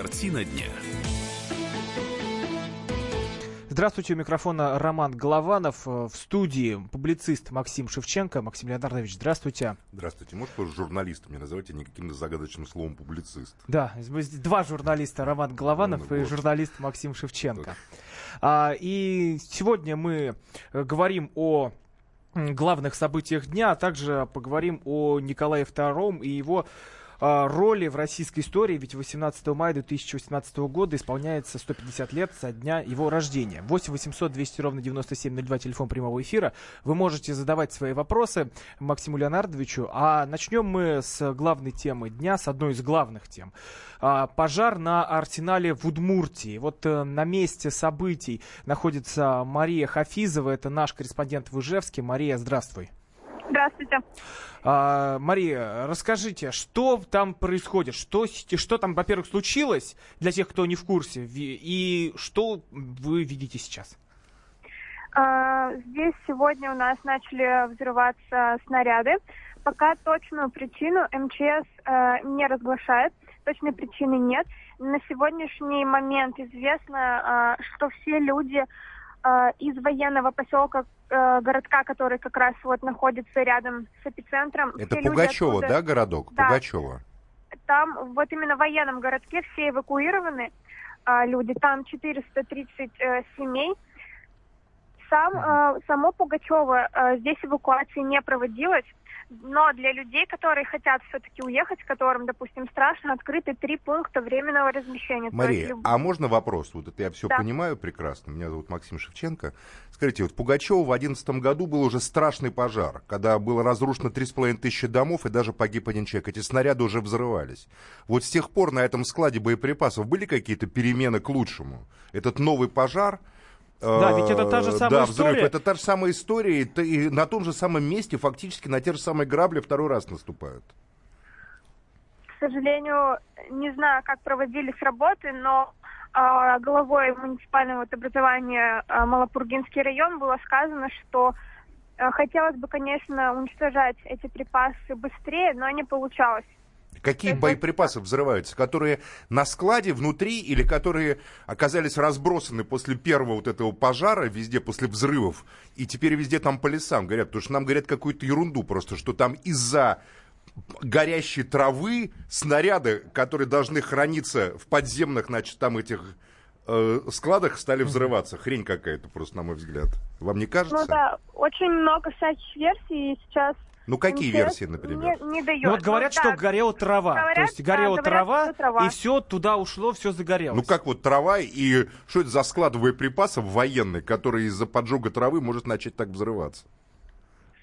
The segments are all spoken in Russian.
Картина дня. Здравствуйте, у микрофона Роман Голованов. В студии публицист Максим Шевченко. Максим Леонардович, здравствуйте. Здравствуйте. Может, вы журналистом называйте не каким-то загадочным словом публицист? Да, два журналиста, Роман Голованов ну, и вот. журналист Максим Шевченко. А, и сегодня мы э, говорим о главных событиях дня, а также поговорим о Николае II и его а, роли в российской истории, ведь 18 мая 2018 года исполняется 150 лет со дня его рождения. 8 800 200 ровно 9702, телефон прямого эфира. Вы можете задавать свои вопросы Максиму Леонардовичу, а начнем мы с главной темы дня, с одной из главных тем. А, пожар на арсенале в Удмуртии. Вот э, на месте событий находится Мария Хафизова, это наш корреспондент в Ижевске. Мария, здравствуй. Здравствуйте. А, Мария, расскажите, что там происходит? Что, что там, во-первых, случилось для тех, кто не в курсе? И что вы видите сейчас? А, здесь сегодня у нас начали взрываться снаряды. Пока точную причину МЧС а, не разглашает, точной причины нет. На сегодняшний момент известно, а, что все люди а, из военного поселка э, городка, который как раз вот находится рядом с эпицентром. Это Пугачева, оттуда... да, городок? Да. Пугачева. Там вот именно в военном городке все эвакуированы э, люди. Там 430 э, семей. Сам, э, само Пугачева э, здесь эвакуации не проводилось. Но для людей, которые хотят все-таки уехать, которым, допустим, страшно, открыты три пункта временного размещения. Мария, есть... а можно вопрос? Вот это я все да. понимаю прекрасно. Меня зовут Максим Шевченко. Скажите, вот Пугачева в 2011 году был уже страшный пожар, когда было разрушено 3,5 тысячи домов и даже погиб один человек. Эти снаряды уже взрывались. Вот с тех пор на этом складе боеприпасов были какие-то перемены к лучшему? Этот новый пожар да, ведь это та же самая да, взрыв, история. Это та же самая история, и, и на том же самом месте фактически на те же самые грабли второй раз наступают. К сожалению, не знаю, как проводились работы, но э, главой муниципального вот образования э, Малопургинский район было сказано, что э, хотелось бы, конечно, уничтожать эти припасы быстрее, но не получалось. Какие боеприпасы взрываются? Которые на складе внутри или которые оказались разбросаны после первого вот этого пожара везде, после взрывов, и теперь везде там по лесам горят? Потому что нам говорят какую-то ерунду просто, что там из-за горящей травы снаряды, которые должны храниться в подземных, значит, там этих э, складах стали взрываться. Хрень какая-то просто, на мой взгляд. Вам не кажется? Ну да, очень много всяких версий, и сейчас ну, какие версии, например? Не, не дает. Ну, вот говорят, ну, что да. горела трава. Говорят, То есть горела да, трава, говорят, трава, и все туда ушло, все загорелось. Ну, как вот трава, и что это за склад боеприпасов военный, который из-за поджога травы может начать так взрываться?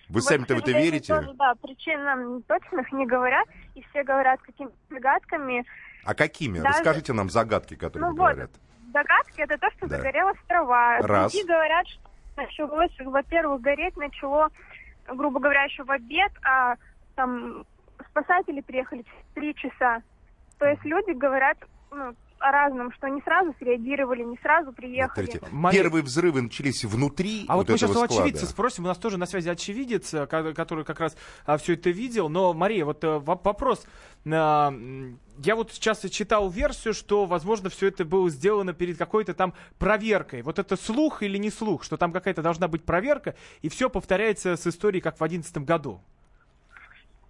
Вы вот, сами-то в это верите? Тоже, да, причин нам точных не говорят, и все говорят какими-то загадками. А какими? Даже... Расскажите нам загадки, которые ну, говорят. Вот, загадки это то, что да. загорелась трава. Раз. Другие говорят, что началось, во-первых, гореть начало грубо говоря, еще в обед, а там спасатели приехали через три часа. То есть люди говорят ну, о разном, что не сразу среагировали, не сразу приехали. Смотрите, Первые взрывы начались внутри. А вот, вот мы сейчас у очевидца спросим, у нас тоже на связи очевидец, э, который как раз а, все это видел. Но, Мария, вот а, вопрос. А, я вот сейчас читал версию, что, возможно, все это было сделано перед какой-то там проверкой. Вот это слух или не слух, что там какая-то должна быть проверка, и все повторяется с историей, как в 2011 году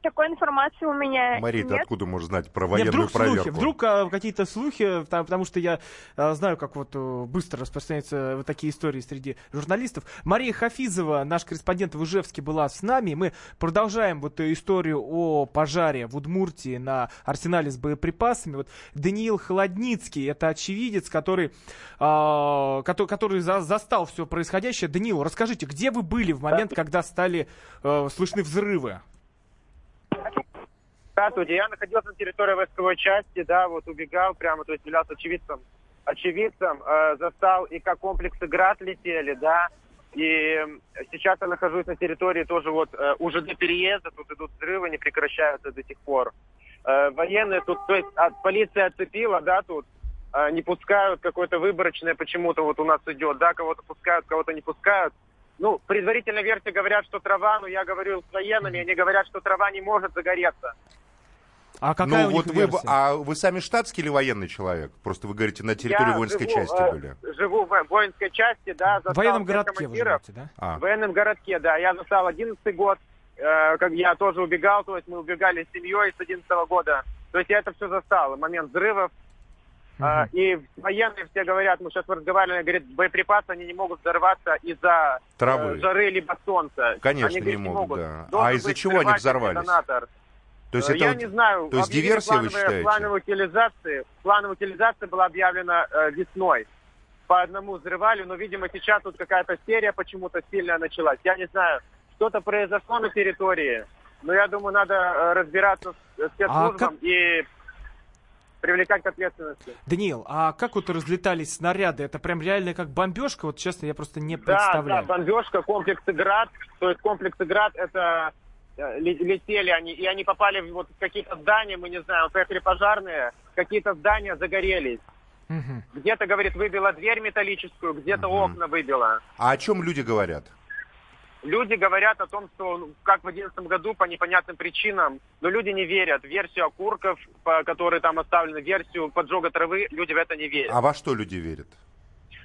такой информации у меня Мария, нет. откуда можешь знать про военную нет, вдруг проверку? Слухи, вдруг а, какие-то слухи, там, потому что я а, знаю, как вот а, быстро распространяются вот такие истории среди журналистов. Мария Хафизова, наш корреспондент в Ижевске, была с нами. Мы продолжаем вот историю о пожаре в Удмуртии на арсенале с боеприпасами. Вот Даниил Холодницкий, это очевидец, который, а, который, который за, застал все происходящее. Даниил, расскажите, где вы были в момент, когда стали а, слышны взрывы? Здравствуйте, я находился на территории войсковой части, да, вот убегал прямо, то есть являлся очевидцем, очевидцем, э, застал и как комплексы ГРАД летели, да, и сейчас я нахожусь на территории тоже вот э, уже до переезда, тут идут взрывы, не прекращаются до сих пор. Э, военные тут, то есть от, полиция отцепила, да, тут, э, не пускают, какое-то выборочное почему-то вот у нас идет, да, кого-то пускают, кого-то не пускают. Ну, предварительная версия говорят, что трава, но я говорю с военными, они говорят, что трава не может загореться. А какая ну, у вот них вы, версия? а вы сами штатский или военный человек? Просто вы говорите, на территории Я воинской живу, части э, были. Живу в воинской части, да, В военном городке вы живете, да? А. В военном городке, да. Я застал 11 год, э, как я тоже убегал, то есть мы убегали с семьей с 11 года. То есть я это все застал. Момент взрывов. А, и военные все говорят, мы сейчас разговаривали, говорят, боеприпасы, они не могут взорваться из-за Травы. э, жары либо солнца. Конечно, они, не говорит, могут, да. Должен А из-за чего они взорвались? детонатор. То есть Э, это я вот- не знаю. то есть диверсия, вы плановая- считаете? Плановая утилизация, плановая утилизация была объявлена э, весной. По одному взрывали, но, видимо, сейчас тут какая-то серия почему-то сильная началась. Я не знаю, что-то произошло на территории, но я думаю, надо э, разбираться с э, спецслужбам как- и привлекать к ответственности. Даниил, а как вот разлетались снаряды? Это прям реально как бомбежка? Вот честно, я просто не Да, да, представляю. бомбежка, комплекс «Град». То есть комплекс «Град» это летели они, и они попали в вот какие-то здания, мы не знаем, поехали пожарные, какие-то здания загорелись. Мгм. Где-то, говорит, выбила дверь металлическую, где-то Мгм. окна выбила. А о чем люди говорят? Люди говорят о том, что, ну, как в 2011 году, по непонятным причинам, но люди не верят. Версию окурков, по которой там оставлены, версию поджога травы, люди в это не верят. А во что люди верят?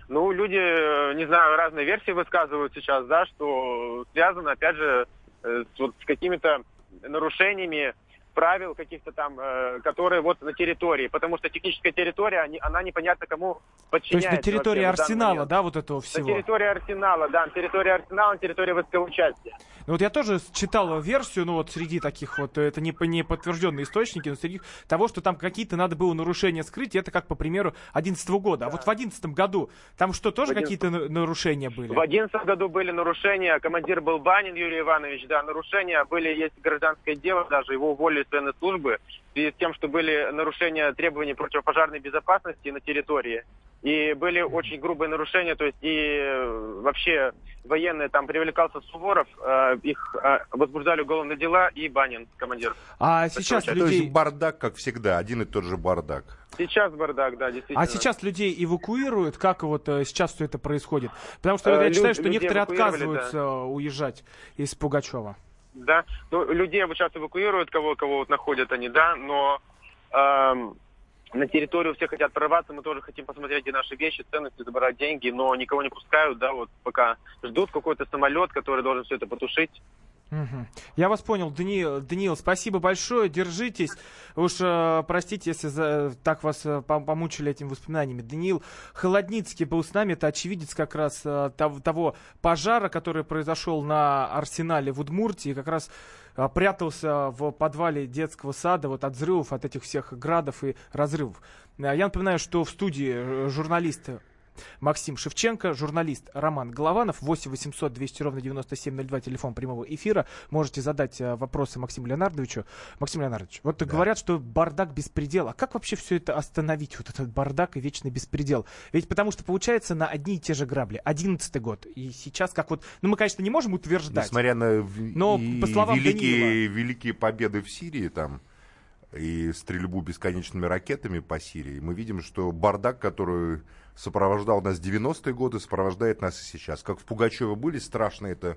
Ну, люди, э, не знаю, разные версии высказывают сейчас, да, что связано, опять же, э, с, вот, с какими-то нарушениями правил каких-то там, э, которые вот на территории, потому что техническая территория, они- она непонятно кому То есть подчиняется. на территории арсенала, да, вот этого На всего? территории арсенала, да, на территории арсенала, на территории войсковой части. Ну вот я тоже читал версию, ну вот среди таких вот, э, это не, не подтвержденные источники, но среди того, что там какие-то надо было нарушения скрыть, это как, по примеру, 11 года. А вот в 11 году там что, тоже 11 какие-то на- нарушения были? В 2011 году были нарушения, командир был Банин Юрий Иванович, да, нарушения были, есть гражданское дело даже, его уволили из военной службы в связи с тем, что были нарушения требований противопожарной безопасности на территории. И были очень грубые нарушения, то есть и э, вообще военные, там привлекался Суворов, э, их э, возбуждали уголовные дела и Банин, командир. А сейчас То То людей... есть бардак, как всегда, один и тот же бардак. Сейчас бардак, да, действительно. А сейчас людей эвакуируют? Как вот сейчас все это происходит? Потому что Э, я лю- читаю, что людей некоторые отказываются э, уезжать из Пугачева. Да, ну, людей вот сейчас эвакуируют, кого, кого вот находят они, да, но эм, на территорию все хотят прорваться, мы тоже хотим посмотреть, где наши вещи, ценности, забирать деньги, но никого не пускают, да, вот пока ждут какой-то самолет, который должен все это потушить. Мгм. Я вас понял, Даниил, Даниил, спасибо большое, держитесь. Уж э, простите, если за- так вас э, пом- помучили этими воспоминаниями. Даниил Холодницкий был с нами, это очевидец как раз э, тов- того пожара, который произошел на арсенале в Удмуртии, как раз э, прятался в подвале детского сада вот от взрывов, от этих всех градов и разрывов. Э, Я напоминаю, что в студии э, журналисты Максим Шевченко, журналист Роман Голованов, 8 800 200 ровно 9702, телефон прямого эфира. Можете задать э, вопросы Максиму Леонардовичу. Максим Леонардович, вот говорят, что бардак беспредел. А как вообще все это остановить, вот этот бардак и вечный беспредел? Ведь потому что получается на одни и те же грабли. Одиннадцатый год. И сейчас как вот... Ну, мы, конечно, не можем утверждать. Несмотря на Но, и по словам великие, великие победы в Сирии там и стрельбу бесконечными ракетами по Сирии, мы видим, что бардак, который сопровождал нас в 90-е годы, сопровождает нас и сейчас. Как в Пугачеве были страшные это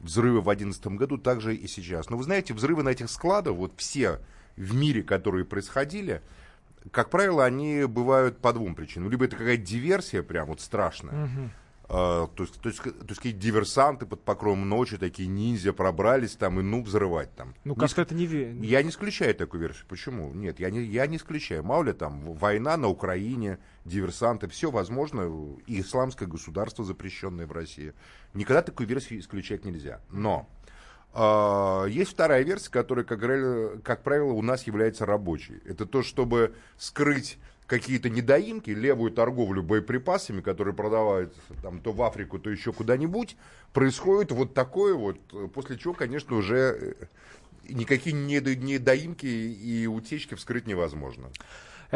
взрывы в 2011 году, так же и сейчас. Но вы знаете, взрывы на этих складах, вот все в мире, которые происходили, как правило, они бывают по двум причинам. Либо это какая-то диверсия прям вот страшная, а, то есть, то есть, то есть какие-то диверсанты под покровом ночи, такие ниндзя пробрались там и ну взрывать там. Ну, как-то это не... я не исключаю такую версию. Почему? Нет, я не, я не исключаю. Мало ли там война на Украине, диверсанты, все возможно. И исламское государство, запрещенное в России. Никогда такую версию исключать нельзя. Но а, есть вторая версия, которая, как, как правило, у нас является рабочей. Это то, чтобы скрыть какие-то недоимки, левую торговлю боеприпасами, которые продаваются там то в Африку, то еще куда-нибудь, происходит вот такое вот, э, после чего, конечно, уже э, никакие недо- недоимки и утечки вскрыть невозможно.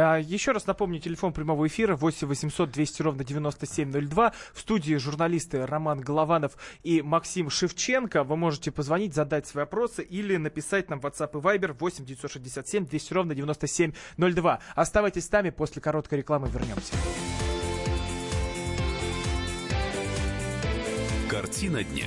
А, Еще раз напомню, телефон прямого эфира 8 800 200 ровно 9702. В студии журналисты Роман Голованов и Максим Шевченко. Вы можете позвонить, задать свои вопросы или написать нам в WhatsApp и Viber 8 967 200 ровно 9702. Оставайтесь с нами, после короткой рекламы вернемся. Картина дня.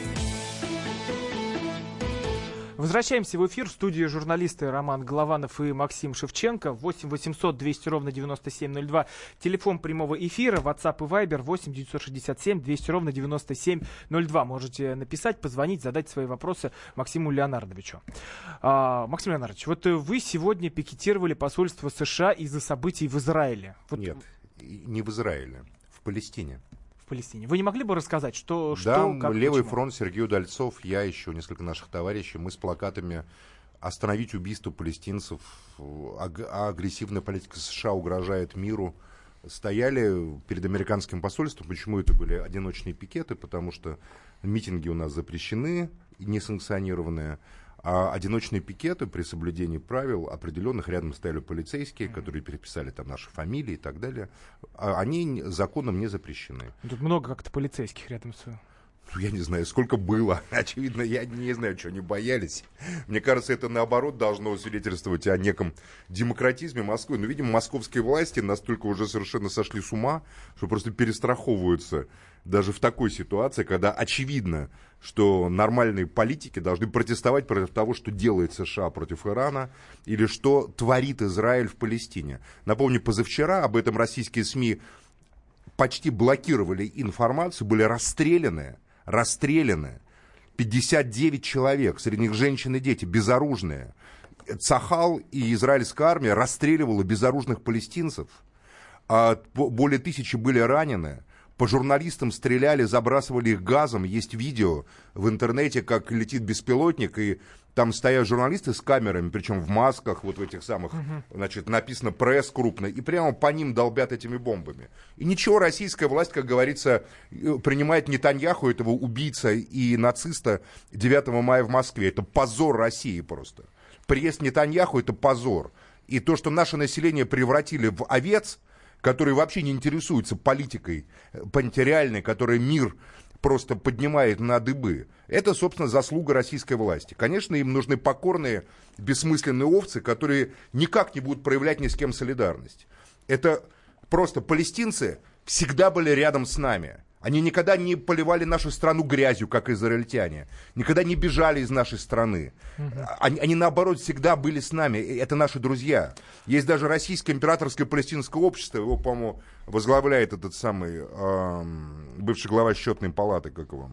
Возвращаемся в эфир. В студии журналисты Роман Голованов и Максим Шевченко. 8 800 200 ровно 9702. Телефон прямого эфира. WhatsApp и Viber 8 967 200 ровно 9702. Можете написать, позвонить, задать свои вопросы Максиму Леонардовичу. А, Максим Леонардович, вот вы сегодня пикетировали посольство США из-за событий в Израиле. Вот Нет, не в Израиле, в Палестине. Палестине. Вы не могли бы рассказать, что... Да, что, как, левый почему? фронт, Сергей Удальцов, я еще несколько наших товарищей, мы с плакатами «Остановить убийство палестинцев», аг- агрессивная политика США угрожает миру, стояли перед американским посольством. Почему это были одиночные пикеты? Потому что митинги у нас запрещены, несанкционированные, а одиночные пикеты при соблюдении правил определенных рядом стояли полицейские, которые переписали там наши фамилии и так далее. А они законом не запрещены. Тут много как-то полицейских рядом с... Ну, я не знаю, сколько было. Очевидно, я не знаю, что они боялись. Мне кажется, это наоборот должно свидетельствовать о неком демократизме Москвы. Но, видимо, московские власти настолько уже совершенно сошли с ума, что просто перестраховываются даже в такой ситуации, когда очевидно, что нормальные политики должны протестовать против того, что делает США против Ирана, или что творит Израиль в Палестине. Напомню, позавчера об этом российские СМИ почти блокировали информацию, были расстреляны, расстреляны 59 человек, среди них женщины и дети, безоружные. Цахал и израильская армия расстреливала безоружных палестинцев. А более тысячи были ранены. По журналистам стреляли, забрасывали их газом. Есть видео в интернете, как летит беспилотник, и там стоят журналисты с камерами, причем в масках, вот в этих самых, значит, написано пресс крупно, и прямо по ним долбят этими бомбами. И ничего, российская власть, как говорится, э, принимает Нетаньяху, этого убийца и нациста 9 мая в Москве. Это позор России просто. Приезд Нетаньяху это позор. И то, что наше население превратили в овец, которые вообще не интересуются политикой, э, понимаете, реальной, которая мир просто поднимает на дыбы. Это, собственно, заслуга российской власти. Конечно, им нужны покорные, бессмысленные овцы, которые никак не будут проявлять ни с кем солидарность. Это просто палестинцы всегда были рядом с нами. Они никогда не поливали нашу страну грязью, как израильтяне. Никогда не бежали из нашей страны. Они, они, наоборот, всегда были с нами. Это наши друзья. Есть даже Российское императорское палестинское общество. Его, по-моему, возглавляет этот самый эм, бывший глава счетной палаты, как его.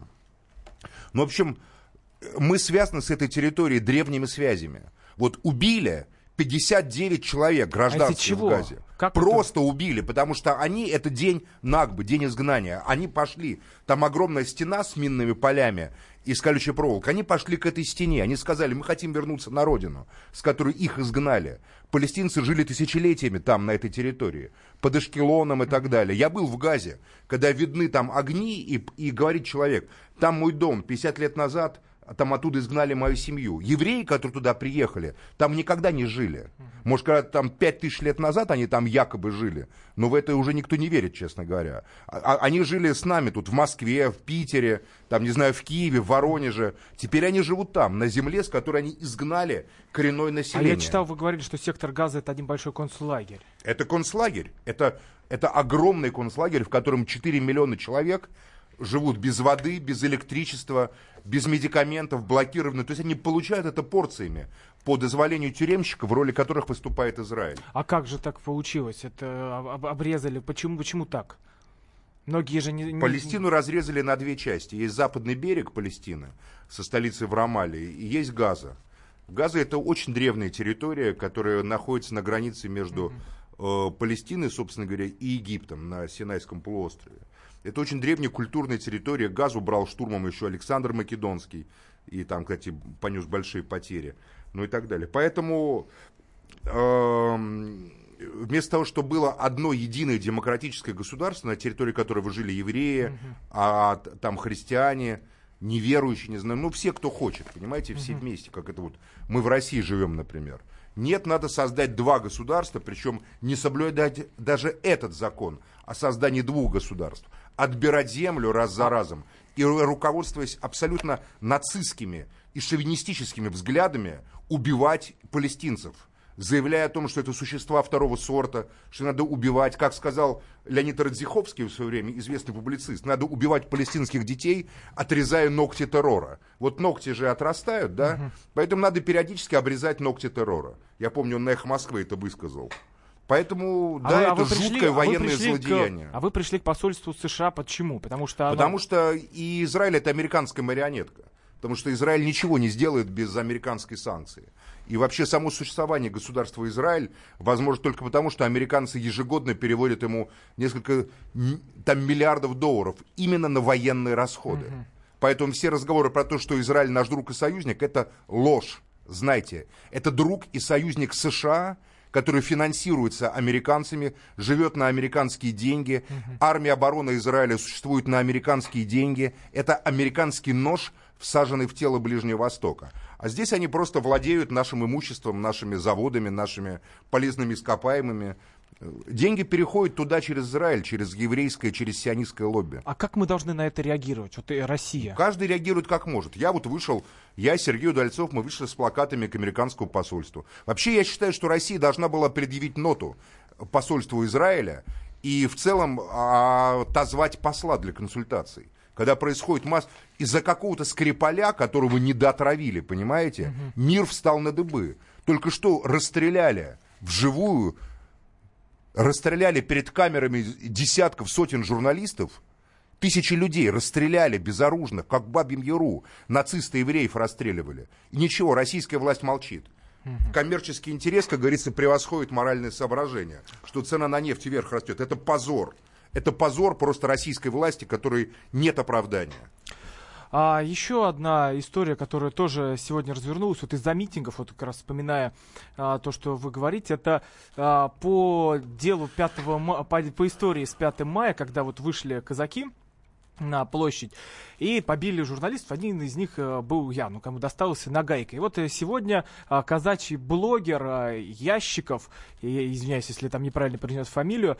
Ну, в общем, мы связаны с этой территорией древними связями. Вот убили 59 человек гражданских А в Газе. Как это? Просто убили, потому что они, это день Нагбы, день изгнания. Они пошли, там огромная стена с минными полями из колючей проволоки. Они пошли к этой стене. Они сказали, мы хотим вернуться на родину, с которой их изгнали. Палестинцы жили тысячелетиями там, на этой территории, под Эшкелоном и так далее. Я был в Газе, когда видны там огни, и, и говорит человек, там мой дом 50 лет назад а там оттуда изгнали мою семью. Евреи, которые туда приехали, там никогда не жили. Может, когда там пять тысяч лет назад они там якобы жили, но в это уже никто не верит, честно говоря. А- а- Они жили с нами тут в Москве, в Питере, там, не знаю, в Киеве, в Воронеже. Теперь они живут там, на земле, с которой они изгнали коренное А население. я читал, вы говорили, что сектор газа это один большой концлагерь. Это концлагерь. Это, это огромный концлагерь, в котором 4 миллиона человек живут без воды, без электричества, без медикаментов, блокированы. То есть они получают это порциями по дозволению тюремщиков, в роли которых выступает Израиль. А как же так получилось? Это об- об- обрезали. Почему, почему так? Многие же не... Палестину разрезали на две части. Есть западный берег Палестины со столицей в Рамале, и есть Газа. Газа это очень древняя территория, которая находится на границе между э, Палестиной, собственно говоря, и Египтом на Синайском полуострове. Это очень древняя культурная территория. Газу брал штурмом еще Александр Македонский. И там, кстати, понес большие потери. Ну и так далее. Поэтому эм, вместо того, чтобы было одно единое демократическое государство, на территории которого жили евреи, а там христиане, неверующие, не знаю, ну все, кто хочет, понимаете, все вместе, как это вот мы в России живем, например. Нет, надо создать два государства, причем не соблюдать даже этот закон о создании двух государств. Отбирать землю раз за разом и руководствуясь абсолютно нацистскими и шовинистическими взглядами убивать палестинцев – заявляя о том, что это существа второго сорта, что надо убивать, как сказал Леонид Радзиховский в свое время, известный публицист, надо убивать палестинских детей, отрезая ногти террора. Вот ногти же отрастают, да? Угу. Поэтому надо периодически обрезать ногти террора. Я помню, он на «Эхо Москвы» это высказал. Поэтому, а да, вы, это а жуткое пришли, военное а злодеяние. К, а вы пришли к посольству США почему? Потому что оно... Потому что и Израиль это американская марионетка. Потому что Израиль ничего не сделает без американской санкции. И вообще само существование государства Израиль возможно только потому, что американцы ежегодно переводят ему несколько там, миллиардов долларов именно на военные расходы. Угу. Поэтому все разговоры про то, что Израиль наш друг и союзник, это ложь. Знайте, это друг и союзник США, который финансируется американцами, живет на американские деньги. Угу. Армия обороны Израиля существует на американские деньги. Это американский нож, всаженный в тело Ближнего Востока. А здесь они просто владеют нашим имуществом, нашими заводами, нашими полезными ископаемыми. Деньги переходят туда через Израиль, через еврейское, через сионистское лобби. А как мы должны на это реагировать? Вот и Россия. Каждый реагирует как может. Я вот вышел, я, Сергей Удальцов, мы вышли с плакатами к американскому посольству. Вообще я считаю, что Россия должна была предъявить ноту посольству Израиля и в целом а, отозвать посла для консультаций когда происходит масс... Из-за какого-то скрипаля, которого не дотравили, понимаете, угу. мир встал на дыбы. Только что расстреляли вживую, расстреляли перед камерами десятков, сотен журналистов, Тысячи людей расстреляли безоружных, как Бабьем Яру. Нацисты евреев расстреливали. И ничего, российская власть молчит. Угу. Коммерческий интерес, как говорится, превосходит моральное соображение. Что цена на нефть вверх растет. Это позор. Это позор просто российской власти, которой нет оправдания. А еще одна история, которая тоже сегодня развернулась, вот из-за митингов, вот как раз вспоминая а, то, что вы говорите, это а, по делу 5 по, по истории с 5 мая, когда вот вышли казаки, на площадь и побили журналистов. Один из них э, был я, ну, кому достался нагайкой. И вот э, сегодня э, казачий блогер Ящиков, я извиняюсь, если там неправильно произнес фамилию,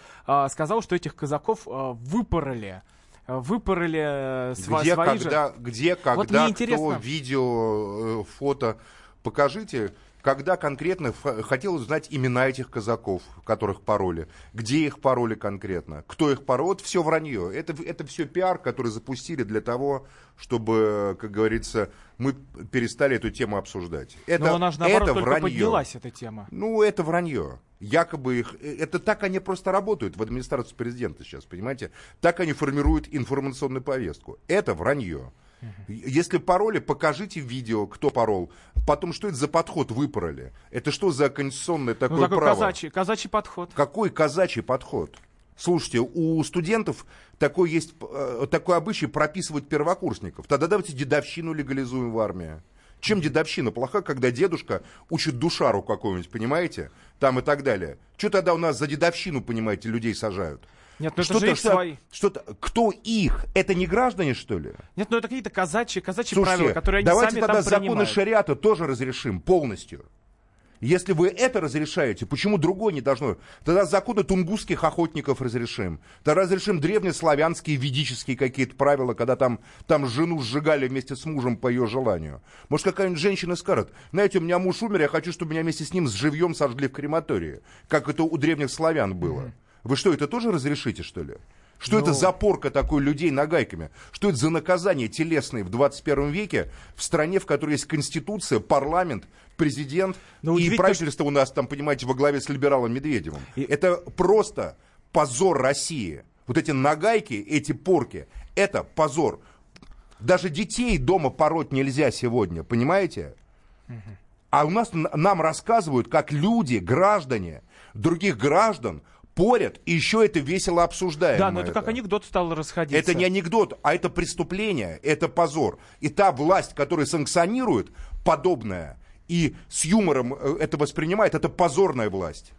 сказал, что этих казаков выпороли выпороли сва- где, свои когда, же... Где, когда, вот кто, видео, фото, покажите когда конкретно хотел узнать имена этих казаков, которых пароли, где их пароли конкретно, кто их парол, вот все вранье. Это, это все пиар, который запустили для того, чтобы, как говорится, мы перестали эту тему обсуждать. Это, Но она же, наоборот, это только вранье. поднялась, эта тема. Ну, это вранье. Якобы их... Э, это так они просто работают в администрации президента сейчас, понимаете? Так они формируют информационную повестку. Это вранье. Если пароли, покажите видео, кто парол. Потом, что это за подход выпороли? Это что за конституционное ну, такое ну, такой право? Казачий, казачий подход. Какой казачий подход? Слушайте, у студентов такой есть э, такой обычай прописывать первокурсников. Тогда давайте дедовщину легализуем в армии. Чем дедовщина плоха, когда дедушка учит душару какую-нибудь, понимаете? Там и так далее. Что тогда у нас за дедовщину, понимаете, людей сажают? Нет, ну это же их свои. Что-то, кто их? Это не граждане, что ли? Нет, ну это какие-то казачьи, казачьи Слушайте, правила, которые они давайте сами тогда там законы принимают. шариата тоже разрешим полностью. Если вы это разрешаете, почему другое не должно? Тогда законы тунгусских охотников разрешим. Тогда разрешим древнеславянские, ведические какие-то правила, когда там, там жену сжигали вместе с мужем по ее желанию. Может, какая-нибудь женщина скажет, знаете, у меня муж умер, я хочу, чтобы меня вместе с ним с живьем сожгли в крематории, как это у древних славян было. Mm-hmm. Вы что, это тоже разрешите, что ли? Что Но... это ну. за порка такой людей нагайками? Что это за наказание телесное в 21 веке в стране, в которой есть конституция, парламент, президент Но ну, и правительство у нас там, понимаете, во главе с либералом Медведевым? И... Это просто позор России. Вот эти нагайки, эти порки, это позор. Даже детей дома пороть нельзя сегодня, понимаете? А у нас нам рассказывают, как люди, граждане, других граждан спорят и еще это весело обсуждают. Да, но это, это как анекдот стал расходиться. Это не анекдот, а это преступление, это позор. И та власть, которая санкционирует подобное и с юмором э, это воспринимает, это позорная власть.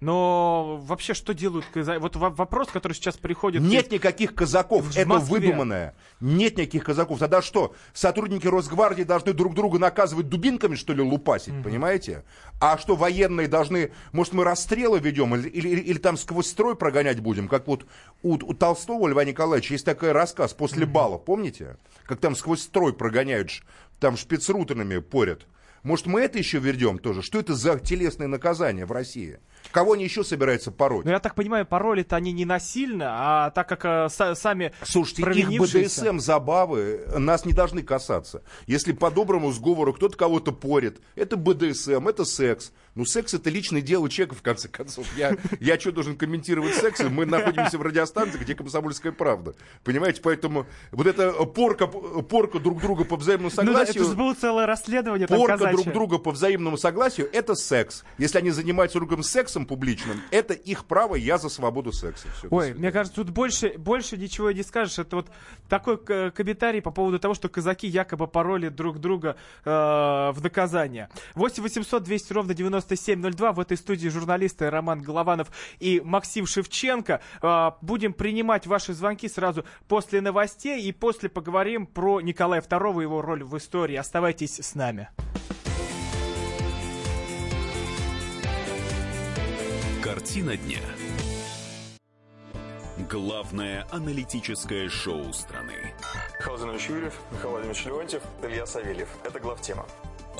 Но вообще что делают казаки? Вот вопрос, который сейчас приходит... Нет из... никаких казаков, в это Москве. выдуманное. Нет никаких казаков. Тогда что, сотрудники Росгвардии должны друг друга наказывать дубинками, что ли, лупасить, mm понимаете? А что военные должны... Может, мы расстрелы ведем или, или, или, или там сквозь строй прогонять будем? Как вот у, у Толстого Льва Николаевича есть такой рассказ «После mm бала», помните? Как там сквозь строй прогоняют, там шпицрутерами порят. Может, мы это еще вернем тоже? Что это за телесное наказание в России? Кого они еще собираются пороть? Ну, я так понимаю, пароли-то они не насильно, а так как э, с, сами Слушайте, их БДСМ забавы нас не должны касаться. Если по доброму сговору кто-то кого-то порит, это БДСМ, это секс. Ну, секс это личное дело человека, в конце концов. Я, я что должен комментировать секс? Мы находимся в радиостанции, где комсомольская правда. Понимаете, поэтому вот эта порка, порка друг друга по взаимному согласию... Ну, это же было целое расследование Порка казачье. друг друга по взаимному согласию, это секс. Если они занимаются другом сексом публичным, это их право, я за свободу секса. Все, Ой, мне кажется, тут больше, больше ничего не скажешь. Это вот такой комментарий по поводу того, что казаки якобы пароли друг друга э, в наказание. 8 800 200 ровно 90 9702. В этой студии журналисты Роман Голованов и Максим Шевченко. А, будем принимать ваши звонки сразу после новостей и после поговорим про Николая II и его роль в истории. Оставайтесь с нами. Картина дня. Главное аналитическое шоу страны. Михаил Юрьев, Михаил Владимирович Леонтьев, Илья Савельев. Это главтема.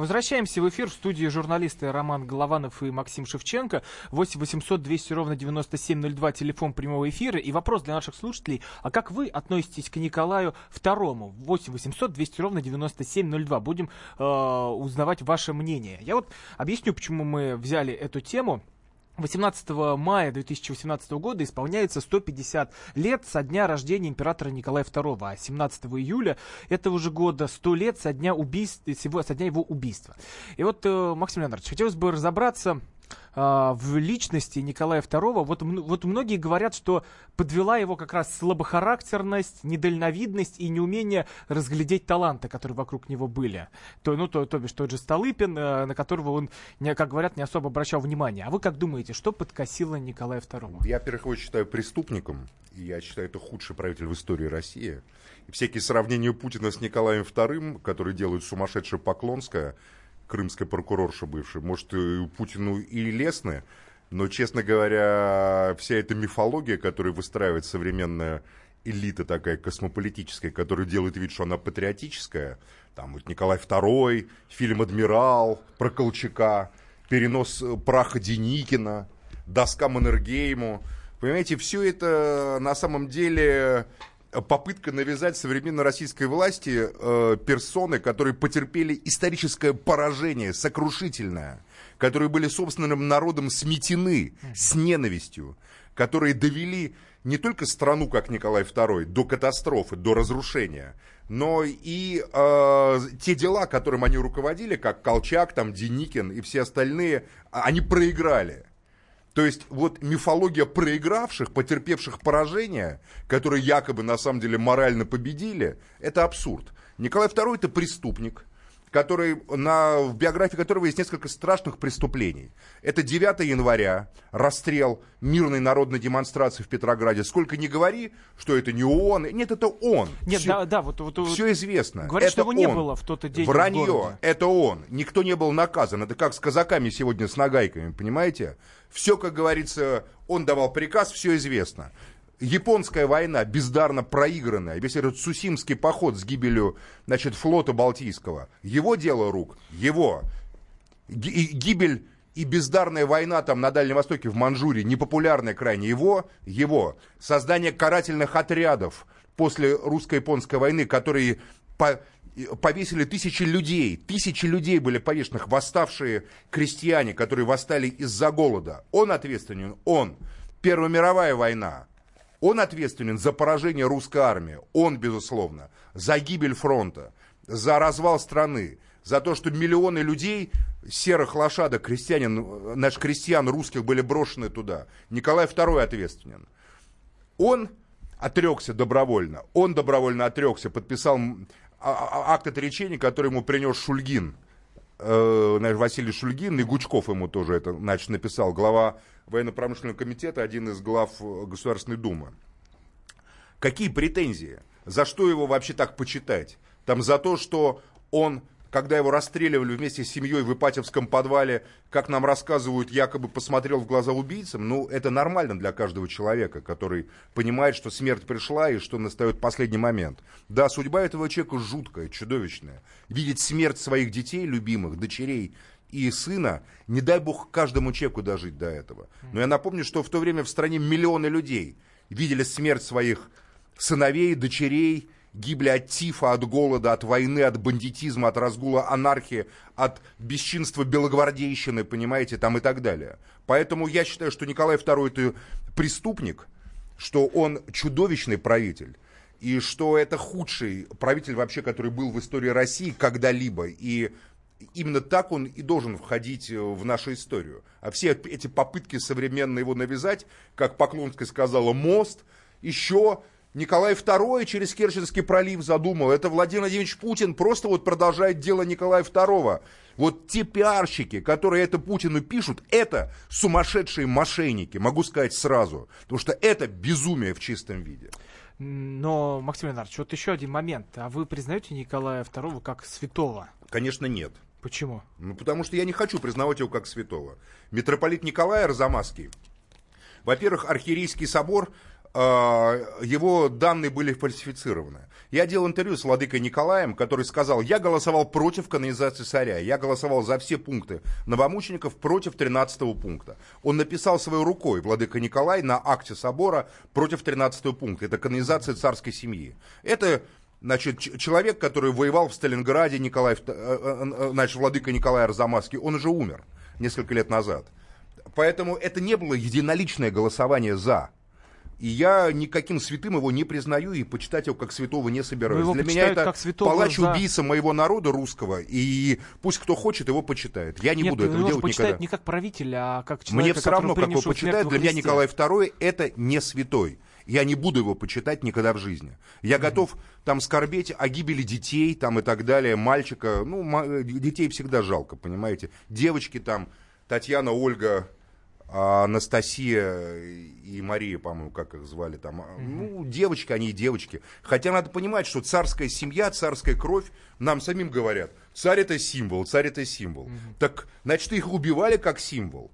Возвращаемся в эфир в студии журналисты Роман Голованов и Максим Шевченко. 8 800 200 ровно 9702, телефон прямого эфира. И вопрос для наших слушателей, а как вы относитесь к Николаю II? 8 800 200 ровно 9702. Будем э, узнавать ваше мнение. Я вот объясню, почему мы взяли эту тему. 18 мая 2018 года исполняется 150 лет со дня рождения императора Николая II, а 17 июля этого же года 100 лет со дня, убийства, со дня его убийства. И вот, э, Максим Леонардович, хотелось бы разобраться, в личности Николая II, вот, вот многие говорят, что подвела его как раз слабохарактерность, недальновидность и неумение разглядеть таланты, которые вокруг него были. То, ну, то, то бишь тот же Столыпин, э, на которого он, как говорят, не особо обращал внимания. А вы как думаете, что подкосило Николая II? Я, во-первых, его считаю преступником. И я считаю, это худший правитель в истории России. И всякие сравнения Путина с Николаем II, которые делают сумасшедшее Поклонское, крымская прокурорша бывшая, может, Путину и лестны, но, честно говоря, вся эта мифология, которую выстраивает современная элита такая космополитическая, которая делает вид, что она патриотическая, там вот Николай II, фильм «Адмирал» про Колчака, перенос праха Деникина, доска Маннергейму. Понимаете, все это на самом деле попытка навязать современной российской власти э, персоны, которые потерпели историческое поражение, сокрушительное, которые были собственным народом сметены с ненавистью, которые довели не только страну, как Николай II, до катастрофы, до разрушения, но и э, те дела, которым они руководили, как Колчак, там, Деникин и все остальные, а, они проиграли. То есть вот мифология проигравших, потерпевших поражение, которые якобы на самом деле морально победили, это абсурд. Николай II это преступник, который, на, в биографии которого есть несколько страшных преступлений. Это 9 января, расстрел мирной народной демонстрации в Петрограде. Сколько не говори, что это не он. Нет, это он. Нет, все, да, да, вот, вот, все известно. Говорят, это что его он. не было в тот день. Вранье, это он. Никто не был наказан. Это как с казаками сегодня с нагайками, понимаете? Все, как говорится, он давал приказ, все известно. Японская война бездарно проигранная, весь этот Сусимский поход с гибелью значит, флота Балтийского, его дело рук, его. Гибель и бездарная война там на Дальнем Востоке, в Манчжурии, непопулярная крайне, его, его. Создание карательных отрядов после русско-японской войны, которые по повесили тысячи людей, тысячи людей были повешенных, восставшие крестьяне, которые восстали из-за голода. Он ответственен, он. Первая мировая война. Он ответственен за поражение русской армии. Он, безусловно. За гибель фронта. За развал страны. За то, что миллионы людей, серых лошадок, крестьянин, наш крестьян русских были брошены туда. Николай II ответственен. Он отрекся добровольно. Он добровольно отрекся, подписал а, а, акт отречения, который ему принес Шульгин, э, Василий Шульгин, и Гучков ему тоже это значит, написал, глава военно-промышленного комитета, один из глав э, Государственной Думы. Какие претензии? За что его вообще так почитать? Там за то, что он когда его расстреливали вместе с семьей в Ипатьевском подвале, как нам рассказывают, якобы посмотрел в глаза убийцам, ну, это нормально для каждого человека, который понимает, что смерть пришла и что настает последний момент. Да, судьба этого человека жуткая, чудовищная. Видеть смерть своих детей, любимых, дочерей и сына, не дай бог каждому человеку дожить до этого. Но я напомню, что в то время в стране миллионы людей видели смерть своих сыновей, дочерей, гибли от тифа, от голода, от войны, от бандитизма, от разгула анархии, от бесчинства белогвардейщины, понимаете, там и так далее. Поэтому я считаю, что Николай II это преступник, что он чудовищный правитель, и что это худший правитель вообще, который был в истории России когда-либо. И именно так он и должен входить в нашу историю. А все эти попытки современно его навязать, как Поклонская сказала, мост, еще Николай II через Керченский пролив задумал. Это Владимир Владимирович Путин просто вот продолжает дело Николая II. Вот те пиарщики, которые это Путину пишут, это сумасшедшие мошенники, могу сказать сразу. Потому что это безумие в чистом виде. Но, Максим Леонардович, вот еще один момент. А вы признаете Николая II как святого? Конечно, нет. Почему? Ну, потому что я не хочу признавать его как святого. Митрополит Николай Арзамасский, во-первых, архиерейский собор а, его данные были фальсифицированы. Я делал интервью с владыкой Николаем, который сказал, я голосовал против канонизации царя, я голосовал за все пункты новомучеников против 13 пункта. Он написал своей рукой, владыка Николай, на акте собора против 13 пункта. Это канонизация царской семьи. Это Значит, человек, который воевал в Сталинграде, Николай, э, э, э, значит, владыка Николай Арзамасский, он уже умер несколько лет назад. Поэтому это не было единоличное голосование «за». И я никаким святым его не признаю и почитать его как святого не собираюсь. Для меня это палач-убийца за... моего народа русского, и пусть кто хочет его почитает. Я не Нет, буду этого делать никогда. не как правитель, а как человек, Мне все равно, как его почитают. Для меня Николай II это не святой. Я не буду его почитать никогда в жизни. Я готов там скорбеть о гибели детей там и так далее, мальчика. Ну, детей всегда жалко, понимаете. Девочки там, Татьяна, Ольга, а Анастасия и Мария, по-моему, как их звали там. Mm-hmm. Ну, девочки, они и девочки. Хотя надо понимать, что царская семья, царская кровь, нам самим говорят, царь это символ, царь это символ. Mm-hmm. Так, значит, их убивали как символ.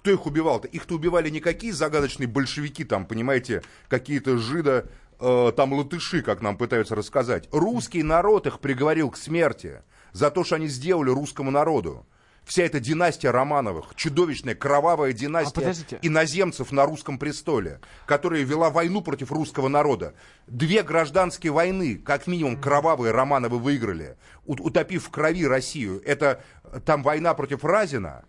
Кто их убивал-то? Их-то убивали не какие загадочные большевики, там, понимаете, какие-то жида, э, там латыши, как нам пытаются рассказать. Русский народ их приговорил к смерти за то, что они сделали русскому народу вся эта династия Романовых, чудовищная кровавая династия а иноземцев на русском престоле, которая вела войну против русского народа. Две гражданские войны, как минимум кровавые Романовы выиграли, утопив в крови Россию. Это там война против Разина,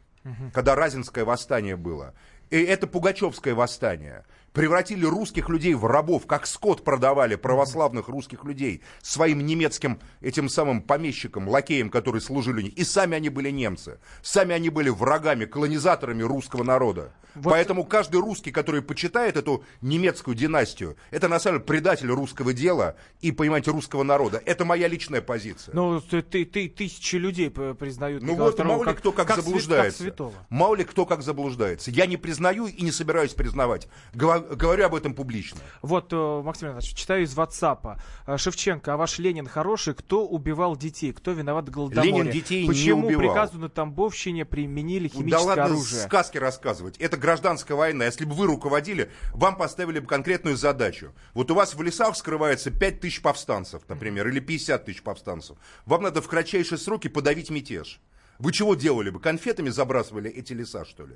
когда Разинское восстание было. И это Пугачевское восстание превратили русских людей в рабов, как скот продавали православных русских людей своим немецким этим самым помещикам, лакеям, которые служили у них. И сами они были немцы. Сами они были врагами, колонизаторами русского народа. Вот... Поэтому каждый русский, который почитает эту немецкую династию, это на самом деле предатель русского дела и, понимаете, русского народа. Это моя личная позиция. Ну, ты, ты, ты тысячи людей признают. Ну вот, мало ли кто как, как заблуждается. Как мало ли кто как заблуждается. Я не признаю и не собираюсь признавать говорю об этом публично. Вот, э, Максим Иванович, читаю из WhatsApp. Э, Шевченко, а ваш Ленин хороший? Кто убивал детей? Кто виноват в голодоморе? Ленин детей Почему не убивал? приказу на Тамбовщине применили химическое да ладно оружие? сказки рассказывать. Это гражданская война. Если бы вы руководили, вам поставили бы конкретную задачу. Вот у вас в лесах скрывается 5 тысяч повстанцев, например, или 50 тысяч повстанцев. Вам надо в кратчайшие сроки подавить мятеж. Вы чего делали бы? Конфетами забрасывали эти леса, что ли?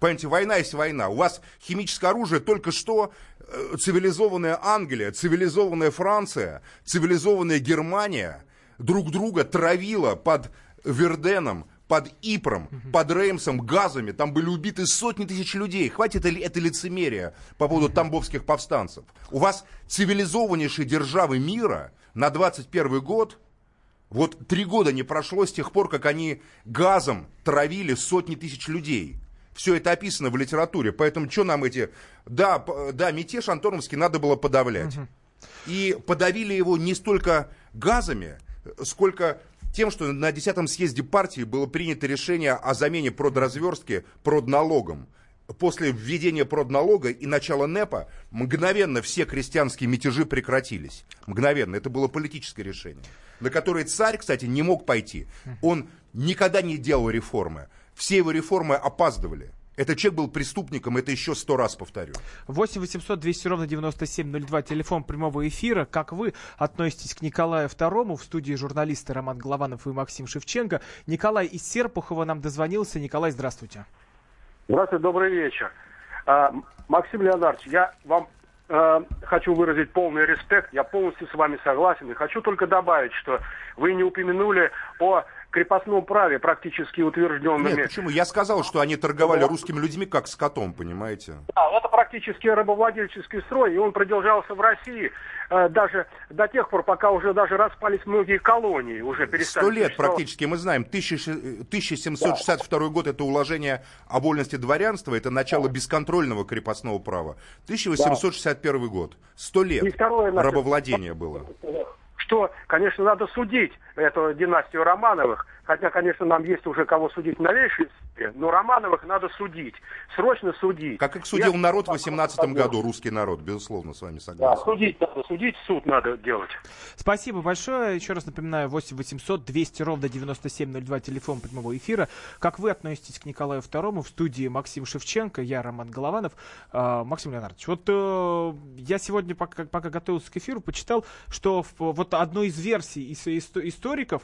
Понимаете, война есть война. У вас химическое оружие только что э, цивилизованная Англия, цивилизованная Франция, цивилизованная Германия друг друга травила под Верденом, под Ипром, под Реймсом, газами. Там были убиты сотни тысяч людей. Хватит ли это лицемерие по поводу тамбовских повстанцев? У вас цивилизованнейшие державы мира на 21 год вот три года не прошло с тех пор, как они газом травили сотни тысяч людей. Все это описано в литературе. Поэтому что нам эти... Да, да, мятеж Антоновский надо было подавлять. И подавили его не столько газами, сколько тем, что на 10 съезде партии было принято решение о замене продразверстки продналогом. После введения продналога и начала НЭПа мгновенно все крестьянские мятежи прекратились. Мгновенно. Это было политическое решение. На которое царь, кстати, не мог пойти. Он никогда не делал реформы. Все его реформы опаздывали. Этот человек был преступником, это еще сто раз повторю. 8 800 200 ровно 9702, телефон прямого эфира. Как вы относитесь к Николаю II? В студии журналисты Роман Голованов и Максим Шевченко. Николай из Серпухова нам дозвонился. Николай, здравствуйте. Здравствуйте, добрый вечер. А, Максим Леонардович, я вам э, хочу выразить полный респект. Я полностью с вами согласен. И хочу только добавить, что вы не упомянули о крепостном праве практически утвержденными. Нет, почему? Я сказал, что они торговали да. русскими людьми как с котом, понимаете? Да, это практически рабовладельческий строй, и он продолжался в России э, даже до тех пор, пока уже даже распались многие колонии, уже перестали... Сто лет практически, мы знаем, 1762 да. год это уложение о вольности дворянства, это начало да. бесконтрольного крепостного права. 1861 да. год, сто лет второе, рабовладения было что, конечно, надо судить эту династию Романовых, хотя, конечно, нам есть уже кого судить в новейшей но Романовых надо судить, срочно судить. Как их судил Я... народ в 18 году, русский народ, безусловно, с вами согласен. Да, судить надо, судить, суд надо делать. Спасибо большое. Еще раз напоминаю, 8 800 200 ровно 9702, телефон прямого эфира. Как вы относитесь к Николаю II? В студии Максим Шевченко, я Роман Голованов. А, Максим Леонардович, вот э, я сегодня, пока, пока готовился к эфиру, почитал, что вот одной из версий историков,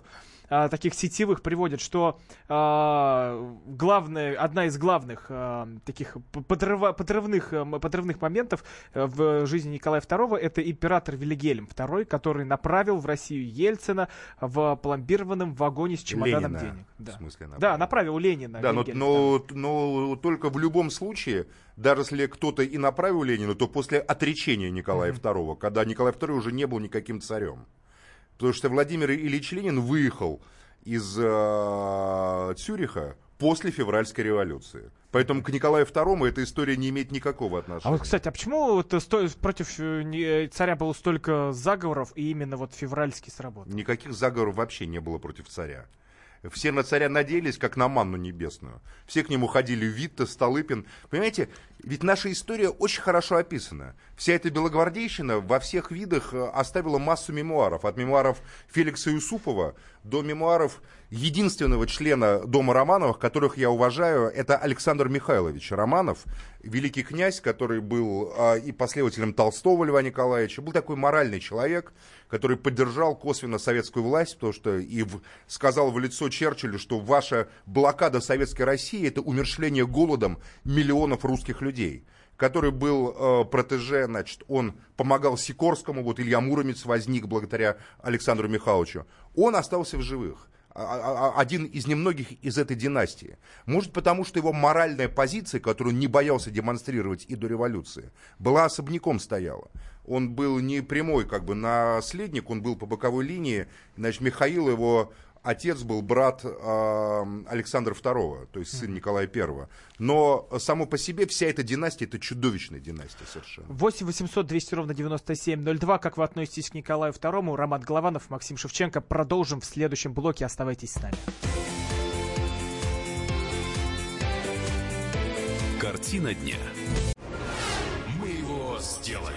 а, таких сетевых приводят, что а, главное, одна из главных а, таких подрыва, подрывных, а, подрывных моментов а, в жизни Николая II это император Вильгельм II, который направил в Россию Ельцина в пломбированном вагоне с чемоданом Ленина, денег. Да. В смысле направил. Да, направил Ленина. Да, но, но, но только в любом случае, даже если кто-то и направил Ленина, то после отречения Николая mm-hmm. II, когда Николай II уже не был никаким царем. Потому что Владимир Ильич Ленин выехал из э, Цюриха после февральской революции. Поэтому к Николаю II эта история не имеет никакого отношения. А вот, кстати, а почему вот сто... против э, царя было столько заговоров, и именно вот февральский сработал? Никаких заговоров вообще не было против царя. Все на царя надеялись, как на манну небесную. Все к нему ходили Витта, Столыпин. Понимаете, ведь наша история очень хорошо описана. Вся эта белогвардейщина во всех видах э, оставила массу мемуаров. От мемуаров Феликса Юсупова до мемуаров единственного члена Дома Романовых, которых я уважаю, это Александр Михайлович Романов, великий князь, который был а, и последователем Толстого Льва Николаевича, был такой моральный человек, который поддержал косвенно советскую власть, потому что и в, сказал в лицо Черчиллю, что ваша блокада Советской России это умершление голодом миллионов русских людей который был э, протеже, значит, он помогал Сикорскому, вот Илья Муромец возник благодаря Александру Михайловичу. Он остался в живых. А, а, а, один из немногих из этой династии. Может, потому что его моральная позиция, которую не боялся демонстрировать и до революции, была особняком стояла. Он был не прямой как бы наследник, он был по боковой линии. Значит, Михаил его отец был брат э, Александра II, то есть сын Николая I. Но само по себе вся эта династия, это чудовищная династия совершенно. 8 800 200 ровно 9702. Как вы относитесь к Николаю II? Роман Голованов, Максим Шевченко. Продолжим в следующем блоке. Оставайтесь с нами. Картина дня. Мы его сделали.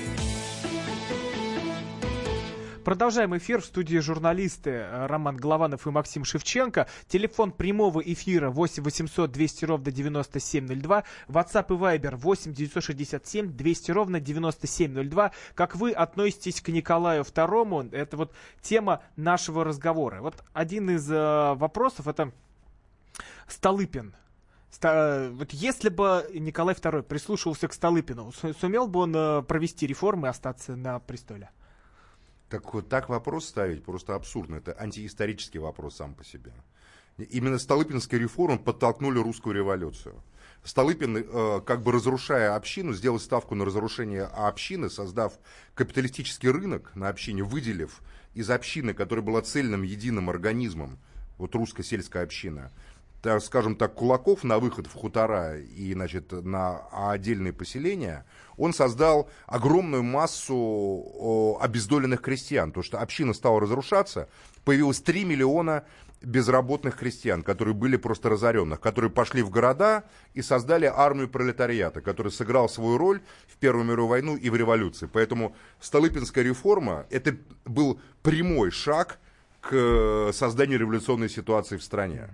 Продолжаем эфир в студии журналисты э, Роман Голованов и Максим Шевченко. Телефон прямого эфира 8 800 200 ровно 9702. WhatsApp и Viber 8 967 200 ровно 9702. Как вы относитесь к Николаю II? Это вот тема нашего разговора. Вот один из э, вопросов это Столыпин. Вот если бы Николай II прислушивался к Столыпину, сумел бы он э, провести реформы и остаться на престоле? Так, вот так вопрос ставить просто абсурдно. Это антиисторический вопрос сам по себе. Именно Столыпинская реформа подтолкнули русскую революцию. Столыпин, э, как бы разрушая общину, сделал ставку на разрушение общины, создав капиталистический рынок на общине, выделив из общины, которая была цельным единым организмом, вот русская сельская община, так, скажем так, кулаков на выход в хутора и, значит, на отдельные поселения, он создал огромную массу обездоленных крестьян. То, что община стала разрушаться, появилось 3 миллиона безработных крестьян, которые были просто разоренных, которые пошли в города и создали армию пролетариата, который сыграл свою роль в Первую мировую войну и в революции. Поэтому Столыпинская реформа – это был прямой шаг к созданию революционной ситуации в стране.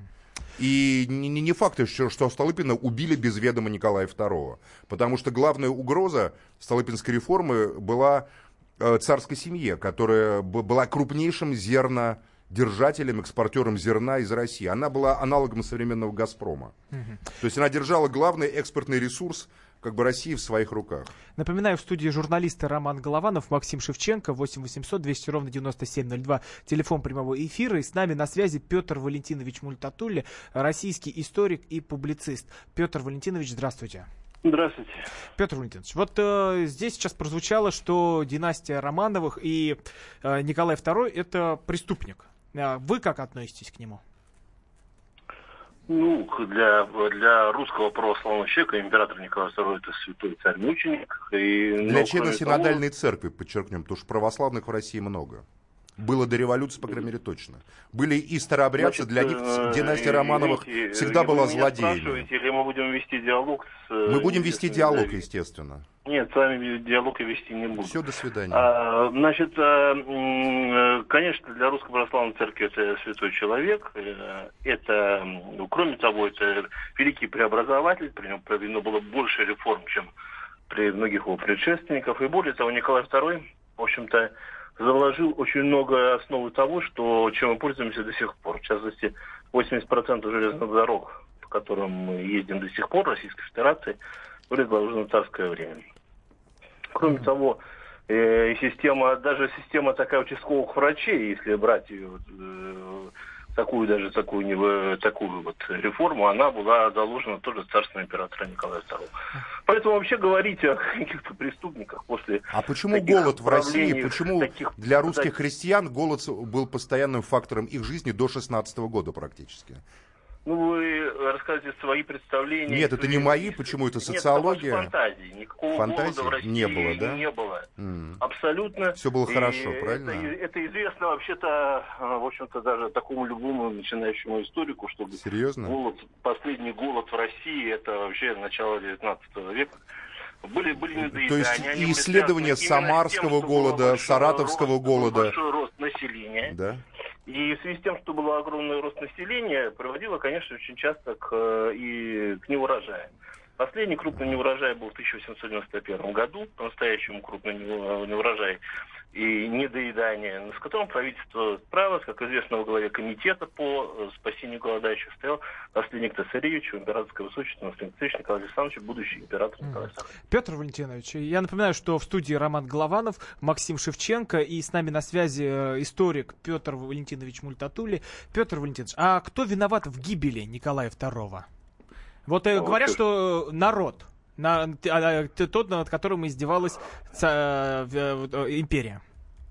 И не, не факт, что, что Столыпина убили без ведома Николая II. Потому что главная угроза Столыпинской реформы была э, царской семье, которая была крупнейшим зернодержателем, экспортером зерна из России. Она была аналогом современного «Газпрома». Угу. То есть она держала главный экспортный ресурс как бы России в своих руках. Напоминаю, в студии журналисты Роман Голованов, Максим Шевченко, 8 800 200 ровно 9702, телефон прямого эфира. И с нами на связи Петр Валентинович Мультатулли, российский историк и публицист. Петр Валентинович, здравствуйте. Здравствуйте. Петр Валентинович, вот э, здесь сейчас прозвучало, что династия Романовых и э, Николай II это преступник. Э, вы как относитесь к нему? Ну, для, для русского православного человека император Николай II это святой царь-мученик. И, для члена синодальной того... церкви, подчеркнем, потому что православных в России много. Было до революции, по крайней мере, точно. Были и старообрядцы, Значит, для них э, династия Романовых извините, всегда была злодеями. Или мы будем вести диалог с... Э, мы будем вести диалог, естественно. Нет, с вами диалог я вести не буду. Все, до свидания. А, значит, а, конечно, для Русской Православной Церкви это святой человек. Это, ну, кроме того, это великий преобразователь. При нем проведено было больше реформ, чем при многих его предшественников. И более того, Николай II, в общем-то, заложил очень много основы того, что, чем мы пользуемся до сих пор. В частности, 80% железных дорог, по которым мы ездим до сих пор, Российской Федерации, были заложены в царское время. Кроме того, э, система, даже система такая участковых врачей, если брать ее э, такую даже такую, такую вот реформу, она была заложена тоже царственным императором Николая II. Поэтому вообще говорить о каких-то преступниках после А почему голод в России, почему таких, для русских христиан голод был постоянным фактором их жизни до 16 года практически? Ну, вы рассказываете свои представления. Нет, это не мои, почему это социология? Нет, фантазии. Никакого фантазии в России не было, да? Не было. Mm. Абсолютно. Все было хорошо, и правильно? Это, это известно вообще-то, в общем-то, даже такому любому начинающему историку, что Серьезно? голод, последний голод в России, это вообще начало 19 века. Были, были недоедания. То есть и исследования Самарского тем, голода, Саратовского рост, голода. Большой рост населения. Да. И в связи с тем, что был огромный рост населения, приводило, конечно, очень часто к, э, и к неурожаю. Последний крупный неурожай был в 1891 году, по-настоящему крупный неурожай и недоедание, с которым правительство справилось, как известно, во главе комитета по э, спасению голодающих стоял наследник цесаревича, императорское высочество, наследник цесаревич Николай Александрович, будущий император Николай Александрович. Петр Валентинович, я напоминаю, что в студии Роман Голованов, Максим Шевченко и с нами на связи э, историк Петр Валентинович Мультатули. Петр Валентинович, а кто виноват в гибели Николая II? Вот э, говорят, что народ, на, а, а, тот, над которым издевалась ца, э, империя.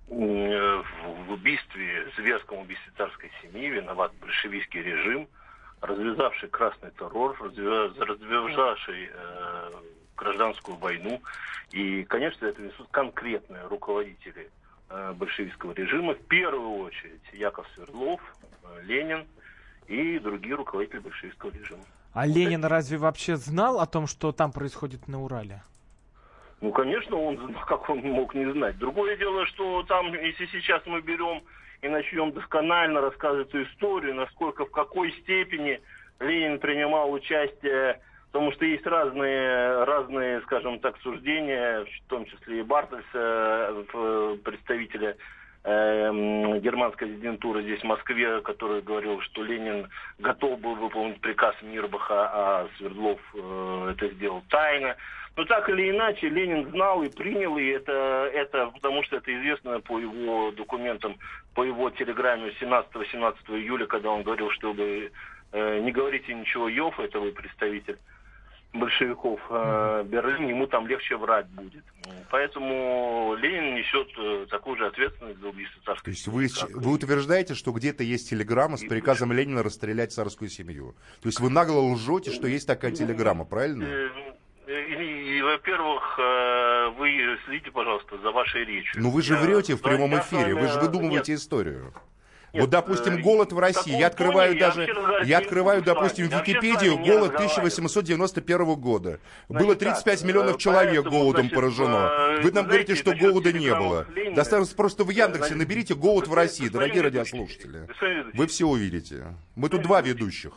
В убийстве, зверском убийстве царской семьи виноват большевистский режим, развязавший красный террор, развязавший э, гражданскую войну. И, конечно, это несут конкретные руководители э, большевистского режима. В первую очередь Яков Свердлов, э, Ленин и другие руководители большевистского режима. А Ленин разве вообще знал о том, что там происходит на Урале? Ну, конечно, он как он мог не знать. Другое дело, что там, если сейчас мы берем и начнем досконально рассказывать эту историю, насколько, в какой степени Ленин принимал участие, потому что есть разные, разные, скажем так, суждения, в том числе и Бартельса, представителя э, германской резидентуры здесь, в Москве, который говорил, что Ленин готов был выполнить приказ Мирбаха, а Свердлов э, это сделал тайно. Но так или иначе, Ленин знал и принял, и это, это потому что это известно по его документам, по его телеграмме 17-18 июля, когда он говорил, чтобы э, не говорите ничего Йов, это вы представитель большевиков э, Берлине, ему там легче врать будет. Поэтому Ленин несет э, такую же ответственность за убийство царской То есть вы, вы утверждаете, что где-то есть телеграмма с приказом Ленина расстрелять царскую семью? То есть вы нагло лжете, что есть такая телеграмма, правильно? Э, и, и, во-первых, э, вы следите, пожалуйста, за вашей речью. Ну вы же врете в прямом эфире, вы же выдумываете Нет. историю. Нет, вот, допустим, э, голод в России. Я открываю тоне, даже, я, я открываю, допустим, Википедию, голод 1891 года. Было 35 так, миллионов человек голодом значит, поражено. Вы нам знаете, говорите, что голода не было. Достаточно просто в Яндексе наберите голод в России, дорогие радиослушатели. Вы все увидите. Мы тут два ведущих.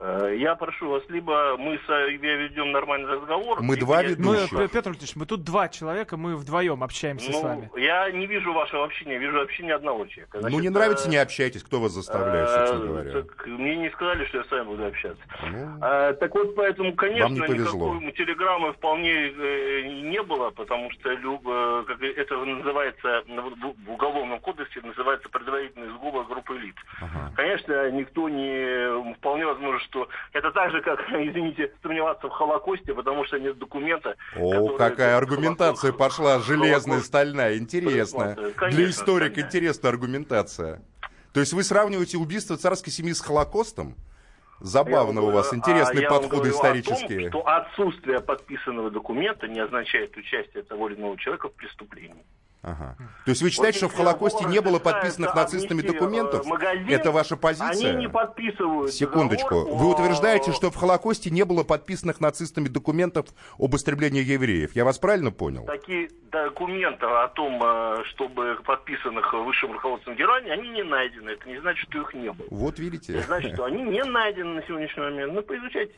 Э, я прошу вас, либо мы с ведем нормальный разговор. Мы два ведущих. Ну, Петр Ильич, мы тут два человека, мы вдвоем общаемся ну, с вами. Я не вижу вашего общения, вижу общение одного человека. Значит, ну, не нравится, не общайтесь. Кто вас заставляет, собственно э, говоря? Так, мне не сказали, что я с вами буду общаться. Ну, а, так вот, поэтому, конечно, никакой телеграммы вполне э, не было, потому что любо, как это называется в Уголовном кодексе, называется предварительный сговор группы лиц. Ага. Конечно, никто не... Вполне возможно, что это так же, как, извините, сомневаться в Холокосте, потому что нет документа. О, какая аргументация Холокост... пошла, железная, стальная, интересная. Конечно, Для историка конечно. интересная аргументация. То есть вы сравниваете убийство царской семьи с Холокостом? Забавно у вас, интересный а подход исторический. что отсутствие подписанного документа не означает участие того или иного человека в преступлении. Ага. То есть вы считаете, вот что в Холокосте не было подписанных нацистами документов? Магазин, Это ваша позиция? Они не подписывают. Секундочку. Вы утверждаете, что в Холокосте не было подписанных нацистами документов об истреблении евреев. Я вас правильно понял? Такие документы о том, э, чтобы подписанных высшим руководством Германии, они не найдены. Это не значит, что их не было. Вот видите. Это значит, что они не найдены на сегодняшний момент. Ну, поизучайте.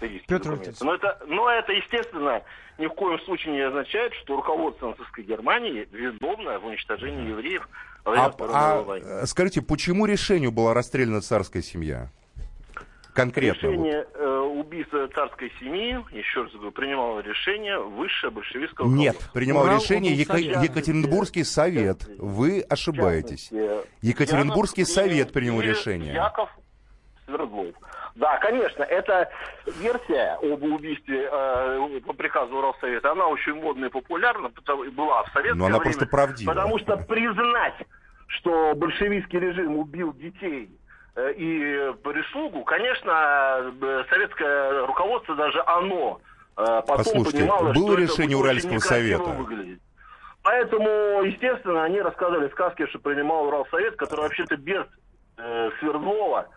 Петр но это, но это, естественно, ни в коем случае не означает, что руководство нацистской Германии виновно в уничтожении евреев во время а, Второй а, войны. Э, скажите, почему решению была расстреляна царская семья? Конкретно. Решение вот. э, убийства царской семьи, еще раз говорю, принимало решение высшее большевистское Нет, принимал Урал решение Ека- Екатеринбургский совет. Вы ошибаетесь. Екатеринбургский совет принял решение. Яков Свердлов. Да, конечно, эта версия об убийстве э, по приказу Россовета, она очень модная и популярна, потому, была в советское Но она время. просто правдива. Потому что признать, что большевистский режим убил детей э, и прислугу, конечно, э, советское руководство, даже оно э, потом Послушайте, понимало, было что решение Уральского совета. Поэтому, естественно, они рассказывали сказки, что принимал Уралсовет, который вообще-то без э, Свердлова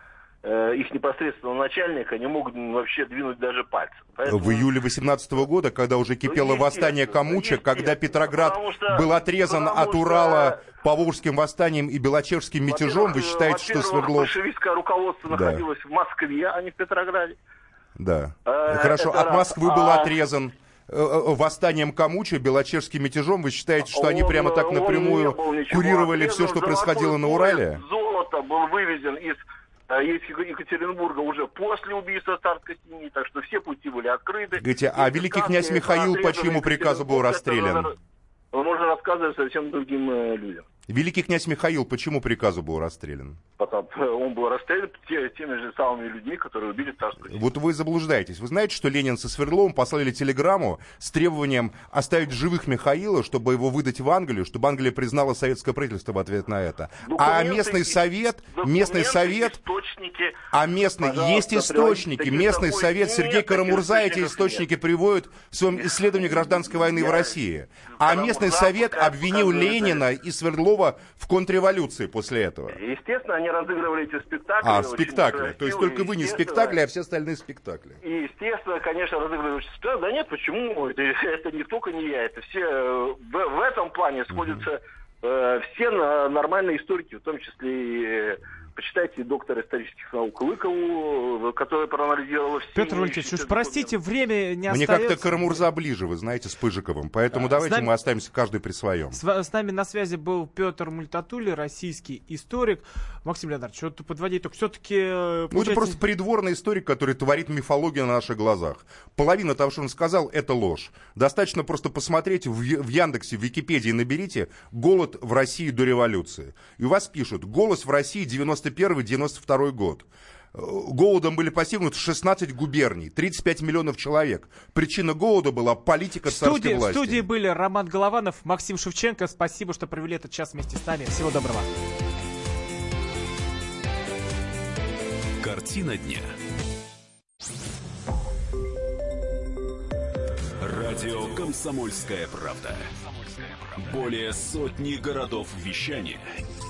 Э, их непосредственного начальника не могут вообще двинуть даже пальцем. Поэтому... В июле 18 года, когда уже кипело ну, восстание Камуча, когда Петроград что, был отрезан от Урала что... Поволжским восстанием и Белочерским мятежом, вы считаете, что Свердлов... большевистское руководство да. находилось в Москве, а не в Петрограде. Да. Э, Хорошо, от Москвы раз. был а... отрезан э, э, восстанием Камуча, Белочерским мятежом, вы считаете, что он, они прямо так напрямую курировали все, что происходило на Урале? Золото был вывезен из а есть Екатеринбурга уже после убийства царской семьи, так что все пути были открыты. Говорите, а великий князь Михаил по чьему приказу был расстрелян? Можно рассказывать совсем другим э, людям. Великий князь Михаил почему приказу был расстрелян? Потому, он был расстрелян теми же самыми людьми, которые убили царскую Вот вы заблуждаетесь. Вы знаете, что Ленин со Свердловым послали телеграмму с требованием оставить живых Михаила, чтобы его выдать в Англию, чтобы Англия признала советское правительство в ответ на это. Документы, а местный совет, местный совет, источники, а местный, есть источники, местный совет, Сергей Карамурза эти источники нет. приводит в своем исследовании гражданской войны в России. А местный совет обвинил Ленина и Свердлова слова в контрреволюции после этого. Естественно, они разыгрывали эти спектакли. А, спектакли. То есть только вы не спектакли, а все остальные спектакли. И, естественно, конечно, разыгрывали спектакли. Да нет, почему? Это, не только не я, это все в, в этом плане сходятся э, все нормальные историки, в том числе и э, Почитайте доктора исторических наук Лыкову, которая проанализировала все... Петр Валентинович, уж простите, время не Мне остается. как-то Карамурза ближе, вы знаете, с Пыжиковым. Поэтому а, давайте нами... мы оставимся каждый при своем. С, с нами на связи был Петр Мультатули, российский историк. Максим Леонардович, что-то подводить, только все-таки... Получается... Ну, это просто придворный историк, который творит мифологию на наших глазах. Половина того, что он сказал, это ложь. Достаточно просто посмотреть в, в Яндексе, в Википедии наберите «Голод в России до революции». И у вас пишут «Голос в России 90 91-92 год. Голодом были постигнуты 16 губерний, 35 миллионов человек. Причина голода была политика царской студии, власти. В студии были Роман Голованов, Максим Шевченко. Спасибо, что провели этот час вместе с нами. Всего доброго. Картина дня. Радио «Комсомольская правда». Более сотни городов вещания –